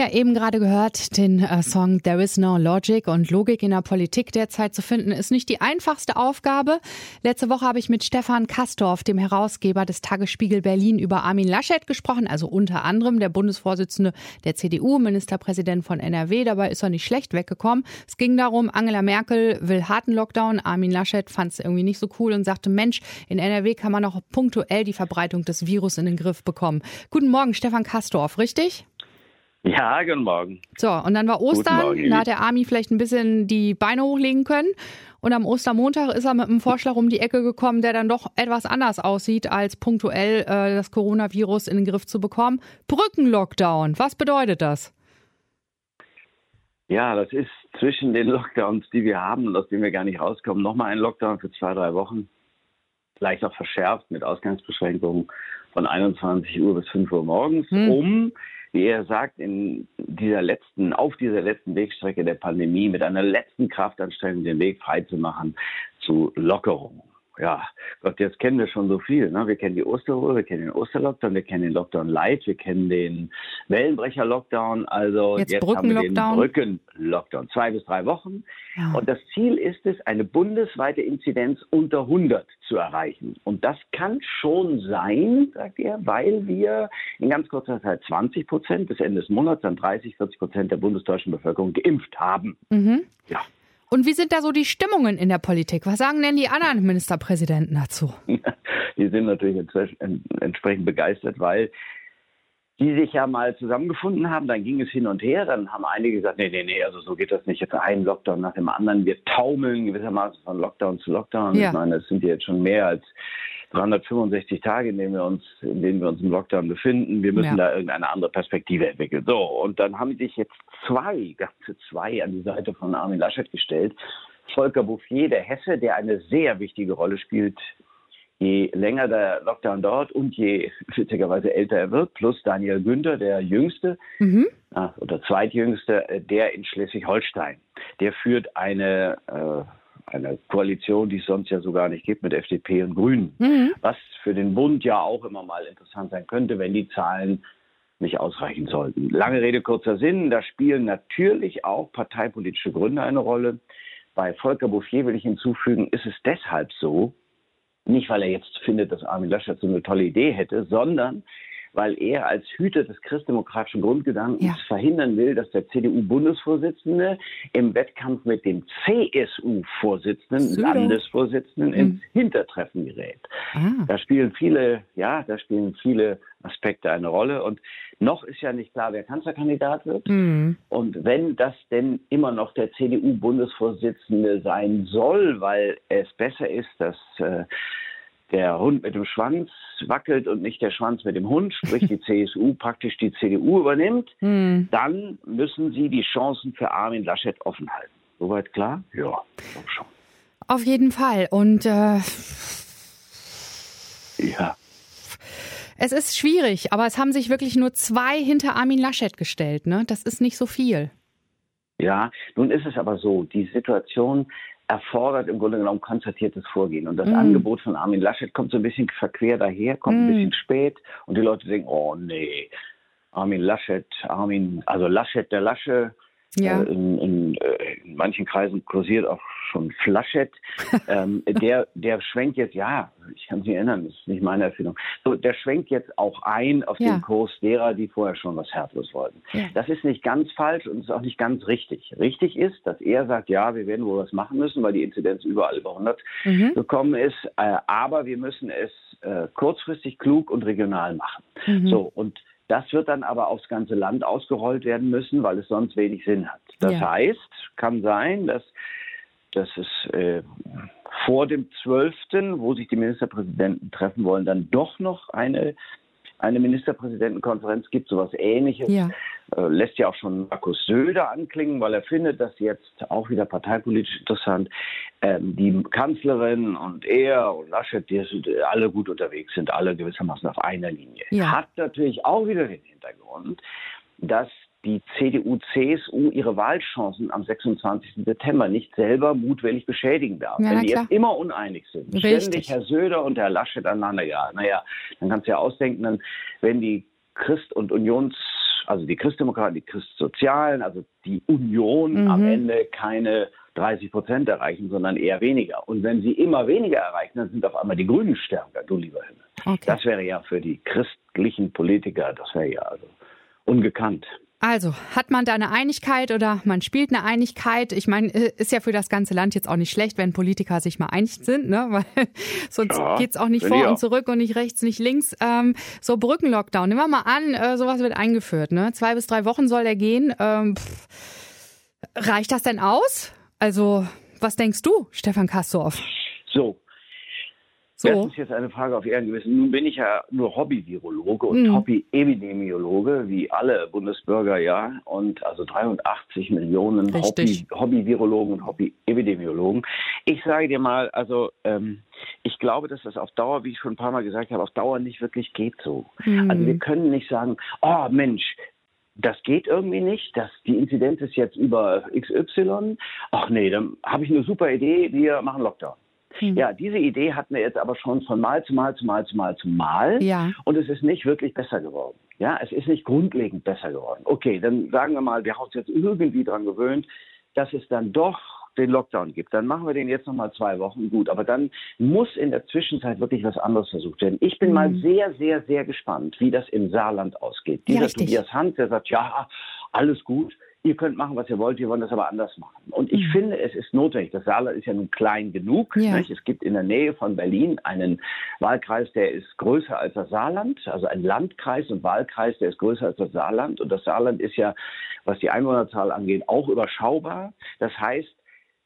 Ja, eben gerade gehört, den äh, Song There is no logic und Logik in der Politik derzeit zu finden, ist nicht die einfachste Aufgabe. Letzte Woche habe ich mit Stefan Kastorf, dem Herausgeber des Tagesspiegel Berlin, über Armin Laschet gesprochen, also unter anderem der Bundesvorsitzende der CDU, Ministerpräsident von NRW. Dabei ist er nicht schlecht weggekommen. Es ging darum, Angela Merkel will harten Lockdown. Armin Laschet fand es irgendwie nicht so cool und sagte, Mensch, in NRW kann man auch punktuell die Verbreitung des Virus in den Griff bekommen. Guten Morgen, Stefan Kastorf, richtig? Ja, guten Morgen. So, und dann war Ostern, Morgen, da hat der Army vielleicht ein bisschen die Beine hochlegen können. Und am Ostermontag ist er mit einem Vorschlag um die Ecke gekommen, der dann doch etwas anders aussieht, als punktuell äh, das Coronavirus in den Griff zu bekommen. Brückenlockdown, was bedeutet das? Ja, das ist zwischen den Lockdowns, die wir haben und aus denen wir gar nicht rauskommen, nochmal ein Lockdown für zwei, drei Wochen. Vielleicht auch verschärft mit Ausgangsbeschränkungen von 21 Uhr bis 5 Uhr morgens, hm. um wie er sagt, in dieser letzten, auf dieser letzten Wegstrecke der Pandemie mit einer letzten Kraftanstrengung den Weg freizumachen zu Lockerungen ja, Gott, jetzt kennen wir schon so viel. Ne? Wir kennen die Osterruhe, wir kennen den Osterlockdown, wir kennen den Lockdown Light, wir kennen den Wellenbrecher-Lockdown, also jetzt, jetzt haben wir den Brücken-Lockdown. Zwei bis drei Wochen. Ja. Und das Ziel ist es, eine bundesweite Inzidenz unter 100 zu erreichen. Und das kann schon sein, sagt er, weil wir in ganz kurzer Zeit 20 Prozent bis Ende des Monats dann 30, 40 Prozent der bundesdeutschen Bevölkerung geimpft haben. Mhm. Ja. Und wie sind da so die Stimmungen in der Politik? Was sagen denn die anderen Ministerpräsidenten dazu? Die sind natürlich entsprechend begeistert, weil die sich ja mal zusammengefunden haben, dann ging es hin und her, dann haben einige gesagt, nee, nee, nee, also so geht das nicht, jetzt ein Lockdown nach dem anderen, wir taumeln gewissermaßen von Lockdown zu Lockdown. Ja. Ich meine, es sind jetzt schon mehr als 365 Tage, in denen wir uns, in denen wir uns im Lockdown befinden. Wir müssen ja. da irgendeine andere Perspektive entwickeln. So, und dann haben sich jetzt zwei, ganze zwei an die Seite von Armin Laschet gestellt. Volker Bouffier, der Hesse, der eine sehr wichtige Rolle spielt je länger der Lockdown dauert und je witzigerweise älter er wird, plus Daniel Günther, der Jüngste mhm. oder Zweitjüngste, äh, der in Schleswig-Holstein. Der führt eine, äh, eine Koalition, die es sonst ja so gar nicht gibt, mit FDP und Grünen. Mhm. Was für den Bund ja auch immer mal interessant sein könnte, wenn die Zahlen nicht ausreichen sollten. Lange Rede, kurzer Sinn, da spielen natürlich auch parteipolitische Gründe eine Rolle. Bei Volker Bouffier will ich hinzufügen, ist es deshalb so, nicht, weil er jetzt findet, dass Armin Laschet so eine tolle Idee hätte, sondern weil er als Hüter des christdemokratischen Grundgedankens ja. verhindern will, dass der CDU-Bundesvorsitzende im Wettkampf mit dem CSU-Vorsitzenden, Landesvorsitzenden mhm. ins Hintertreffen gerät. Ah. Da spielen viele, ja, da spielen viele Aspekte eine Rolle. Und noch ist ja nicht klar, wer Kanzlerkandidat wird. Mhm. Und wenn das denn immer noch der CDU-Bundesvorsitzende sein soll, weil es besser ist, dass äh, der Hund mit dem Schwanz wackelt und nicht der Schwanz mit dem Hund, sprich die CSU praktisch die CDU übernimmt, mhm. dann müssen sie die Chancen für Armin Laschet offen halten. Soweit klar? Ja, schon. Auf jeden Fall. Und äh, ja. Es ist schwierig, aber es haben sich wirklich nur zwei hinter Armin Laschet gestellt. Ne? Das ist nicht so viel. Ja, nun ist es aber so, die Situation erfordert im Grunde genommen konzertiertes Vorgehen. Und das mm. Angebot von Armin Laschet kommt so ein bisschen verquer daher, kommt mm. ein bisschen spät und die Leute denken, oh nee, Armin Laschet, Armin, also Laschet der Lasche, ja. Äh, in, in, äh, in, manchen Kreisen kursiert auch schon Flaschet. ähm, der, der schwenkt jetzt, ja, ich kann mich erinnern, das ist nicht meine Erfindung. So, der schwenkt jetzt auch ein auf ja. den Kurs derer, die vorher schon was Herzlos wollten. Ja. Das ist nicht ganz falsch und ist auch nicht ganz richtig. Richtig ist, dass er sagt, ja, wir werden wohl was machen müssen, weil die Inzidenz überall über 100 mhm. gekommen ist. Äh, aber wir müssen es äh, kurzfristig klug und regional machen. Mhm. So, und das wird dann aber aufs ganze Land ausgerollt werden müssen, weil es sonst wenig Sinn hat. Das ja. heißt, kann sein, dass, dass es äh, vor dem 12., wo sich die Ministerpräsidenten treffen wollen, dann doch noch eine eine Ministerpräsidentenkonferenz gibt, sowas ähnliches. Ja. Äh, lässt ja auch schon Markus Söder anklingen, weil er findet, dass jetzt auch wieder parteipolitisch interessant, ähm, die Kanzlerin und er und Laschet, die sind alle gut unterwegs, sind alle gewissermaßen auf einer Linie. Ja. Hat natürlich auch wieder den Hintergrund, dass die CDU, CSU ihre Wahlchancen am 26. September nicht selber mutwillig beschädigen darf. Ja, Wenn die klar. jetzt immer uneinig sind, Richtig. ständig Herr Söder und Herr Laschet aneinander, ja, naja, dann kannst du ja ausdenken, dann, wenn die Christ- und Unions also die Christdemokraten, die Christsozialen, also die Union mhm. am Ende keine 30 Prozent erreichen, sondern eher weniger. Und wenn sie immer weniger erreichen, dann sind auf einmal die Grünen stärker, du lieber Himmel. Okay. Das wäre ja für die christlichen Politiker, das wäre ja also ungekannt. Also, hat man da eine Einigkeit oder man spielt eine Einigkeit? Ich meine, äh, ist ja für das ganze Land jetzt auch nicht schlecht, wenn Politiker sich mal einig sind, ne? Weil sonst ja, geht's auch nicht vor und zurück und nicht rechts, nicht links. Ähm, so Brückenlockdown, nehmen wir mal an, äh, sowas wird eingeführt, ne? Zwei bis drei Wochen soll der gehen. Ähm, pff, reicht das denn aus? Also, was denkst du, Stefan Kastorf? So, so. Das ist jetzt eine Frage auf Ihren Gewissen. Nun bin ich ja nur Hobby-Virologe und mhm. Hobby-Epidemiologe, wie alle Bundesbürger ja. Und also 380 Millionen Hobby-Virologen und Hobby-Epidemiologen. Ich sage dir mal, also ähm, ich glaube, dass das auf Dauer, wie ich schon ein paar Mal gesagt habe, auf Dauer nicht wirklich geht so. Mhm. Also wir können nicht sagen, oh Mensch, das geht irgendwie nicht, dass die Inzidenz ist jetzt über XY. Ach nee, dann habe ich eine super Idee, wir machen Lockdown. Hm. Ja, diese Idee hatten wir jetzt aber schon von Mal zu Mal zu Mal zu Mal zu Mal. Ja. Und es ist nicht wirklich besser geworden. Ja, es ist nicht grundlegend besser geworden. Okay, dann sagen wir mal, wir haben uns jetzt irgendwie daran gewöhnt, dass es dann doch den Lockdown gibt. Dann machen wir den jetzt nochmal zwei Wochen gut. Aber dann muss in der Zwischenzeit wirklich was anderes versucht werden. Ich bin mhm. mal sehr, sehr, sehr gespannt, wie das im Saarland ausgeht. Dieser ja, Tobias Hand, der sagt, ja, alles gut ihr könnt machen, was ihr wollt, wir wollen das aber anders machen. Und ich mhm. finde, es ist notwendig. Das Saarland ist ja nun klein genug. Ja. Es gibt in der Nähe von Berlin einen Wahlkreis, der ist größer als das Saarland, also ein Landkreis und Wahlkreis, der ist größer als das Saarland. Und das Saarland ist ja, was die Einwohnerzahl angeht, auch überschaubar. Das heißt,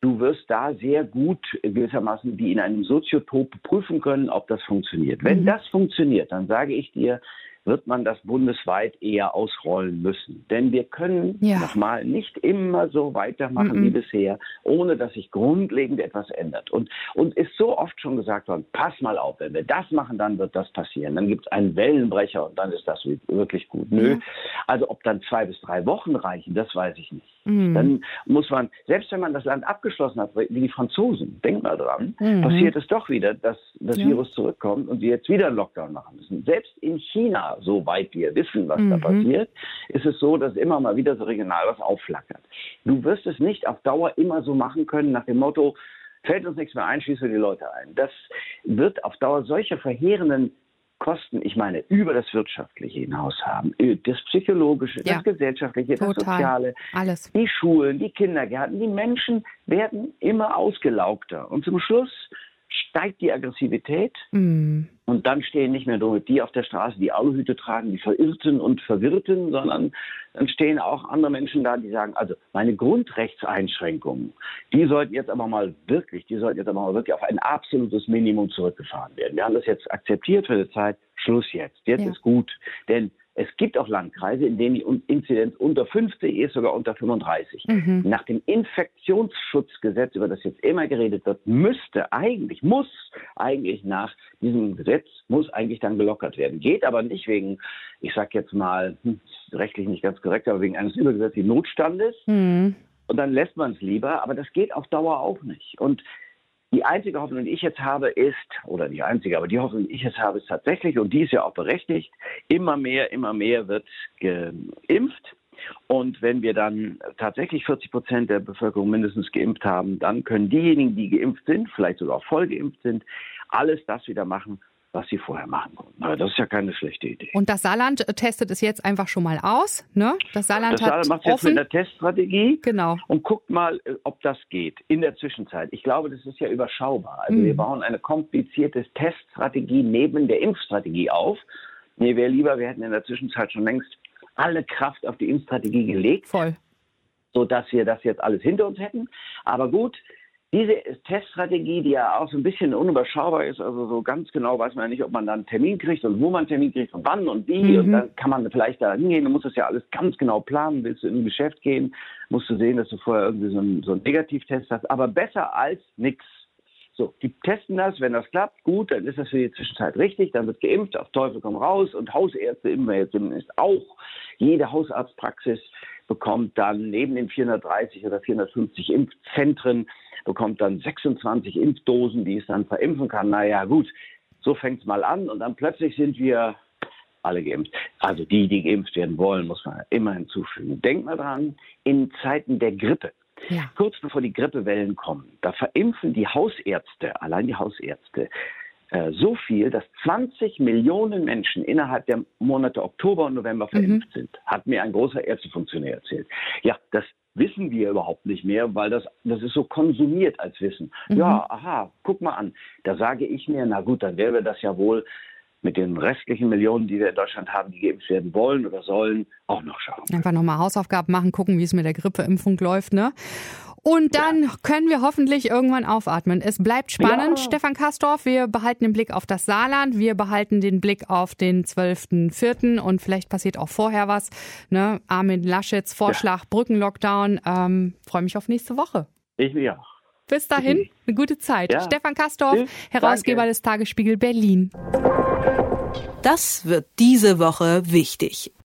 du wirst da sehr gut gewissermaßen wie in einem Soziotop prüfen können, ob das funktioniert. Wenn mhm. das funktioniert, dann sage ich dir, wird man das bundesweit eher ausrollen müssen. Denn wir können ja. nochmal nicht immer so weitermachen mm -mm. wie bisher, ohne dass sich grundlegend etwas ändert. Und uns ist so oft schon gesagt worden, pass mal auf, wenn wir das machen, dann wird das passieren. Dann gibt es einen Wellenbrecher und dann ist das wirklich gut. Nö. Ja. Also ob dann zwei bis drei Wochen reichen, das weiß ich nicht. Mm. Dann muss man, selbst wenn man das Land abgeschlossen hat, wie die Franzosen, denk mal dran, -hmm. passiert es doch wieder, dass das ja. Virus zurückkommt und sie jetzt wieder einen Lockdown machen müssen. Selbst in China soweit wir wissen, was mhm. da passiert, ist es so, dass immer mal wieder so regional was aufflackert. Du wirst es nicht auf Dauer immer so machen können nach dem Motto, fällt uns nichts mehr ein, schließen wir die Leute ein. Das wird auf Dauer solche verheerenden Kosten, ich meine, über das Wirtschaftliche hinaus haben, das Psychologische, ja. das Gesellschaftliche, Total. das Soziale, Alles. die Schulen, die Kindergärten, die Menschen werden immer ausgelaugter. Und zum Schluss steigt die Aggressivität mm. und dann stehen nicht mehr nur die auf der Straße, die Aluhüte tragen, die Verirrten und Verwirrten, sondern dann stehen auch andere Menschen da, die sagen, also meine Grundrechtseinschränkungen, die sollten jetzt aber mal wirklich, die sollten jetzt aber mal wirklich auf ein absolutes Minimum zurückgefahren werden. Wir haben das jetzt akzeptiert für die Zeit, Schluss jetzt. Jetzt ja. ist gut, denn es gibt auch Landkreise, in denen die Inzidenz unter 50 ist, sogar unter 35. Mhm. Nach dem Infektionsschutzgesetz, über das jetzt immer geredet wird, müsste eigentlich, muss eigentlich nach diesem Gesetz, muss eigentlich dann gelockert werden. Geht aber nicht wegen, ich sag jetzt mal, hm, rechtlich nicht ganz korrekt, aber wegen eines übergesetzlichen Notstandes. Mhm. Und dann lässt man es lieber, aber das geht auf Dauer auch nicht. Und die einzige Hoffnung, die ich jetzt habe, ist, oder nicht einzige, aber die Hoffnung, die ich jetzt habe, ist tatsächlich, und die ist ja auch berechtigt, immer mehr, immer mehr wird geimpft. Und wenn wir dann tatsächlich 40 Prozent der Bevölkerung mindestens geimpft haben, dann können diejenigen, die geimpft sind, vielleicht sogar voll geimpft sind, alles das wieder machen, was sie vorher machen konnten. Aber das ist ja keine schlechte Idee. Und das Saarland äh, testet es jetzt einfach schon mal aus. Ne? Das Saarland, das Saarland macht es jetzt mit einer Teststrategie genau. und guckt mal, äh, ob das geht in der Zwischenzeit. Ich glaube, das ist ja überschaubar. Also mhm. wir bauen eine komplizierte Teststrategie neben der Impfstrategie auf. Mir wäre lieber, wir hätten in der Zwischenzeit schon längst alle Kraft auf die Impfstrategie gelegt. Voll. Sodass wir das jetzt alles hinter uns hätten. Aber gut, diese Teststrategie, die ja auch so ein bisschen unüberschaubar ist, also so ganz genau weiß man ja nicht, ob man dann einen Termin kriegt und wo man einen Termin kriegt und wann und wie. Mhm. Und dann kann man vielleicht da hingehen. Du musst das ja alles ganz genau planen. Willst du in ein Geschäft gehen, musst du sehen, dass du vorher irgendwie so einen, so einen Negativtest hast. Aber besser als nichts. So, die testen das, wenn das klappt, gut, dann ist das für die Zwischenzeit richtig, dann wird geimpft, auf Teufel komm raus und Hausärzte impfen wir jetzt zumindest auch. Jede Hausarztpraxis bekommt dann neben den 430 oder 450 Impfzentren, bekommt dann 26 Impfdosen, die es dann verimpfen kann. Naja, gut, so fängt es mal an und dann plötzlich sind wir alle geimpft. Also die, die geimpft werden wollen, muss man immer hinzufügen. Denkt mal dran, in Zeiten der Grippe, ja. kurz bevor die Grippewellen kommen, da verimpfen die Hausärzte, allein die Hausärzte, äh, so viel, dass 20 Millionen Menschen innerhalb der Monate Oktober und November verimpft mhm. sind. Hat mir ein großer Ärztefunktionär erzählt. Ja, das wissen wir überhaupt nicht mehr, weil das, das ist so konsumiert als Wissen. Mhm. Ja, aha, guck mal an. Da sage ich mir, na gut, dann wäre das ja wohl mit den restlichen Millionen, die wir in Deutschland haben, die geimpft werden wollen oder sollen, auch noch schauen. Einfach nochmal Hausaufgaben machen, gucken, wie es mit der Grippeimpfung läuft, ne? Und dann ja. können wir hoffentlich irgendwann aufatmen. Es bleibt spannend. Ja. Stefan Kastorf, wir behalten den Blick auf das Saarland, wir behalten den Blick auf den 12.04. und vielleicht passiert auch vorher was. Ne? Armin Laschets Vorschlag, ja. Brückenlockdown. Ähm, Freue mich auf nächste Woche. Ich mich auch. Bis dahin, eine gute Zeit. Ja. Stefan Kastorf, Herausgeber Danke. des Tagesspiegel Berlin. Das wird diese Woche wichtig.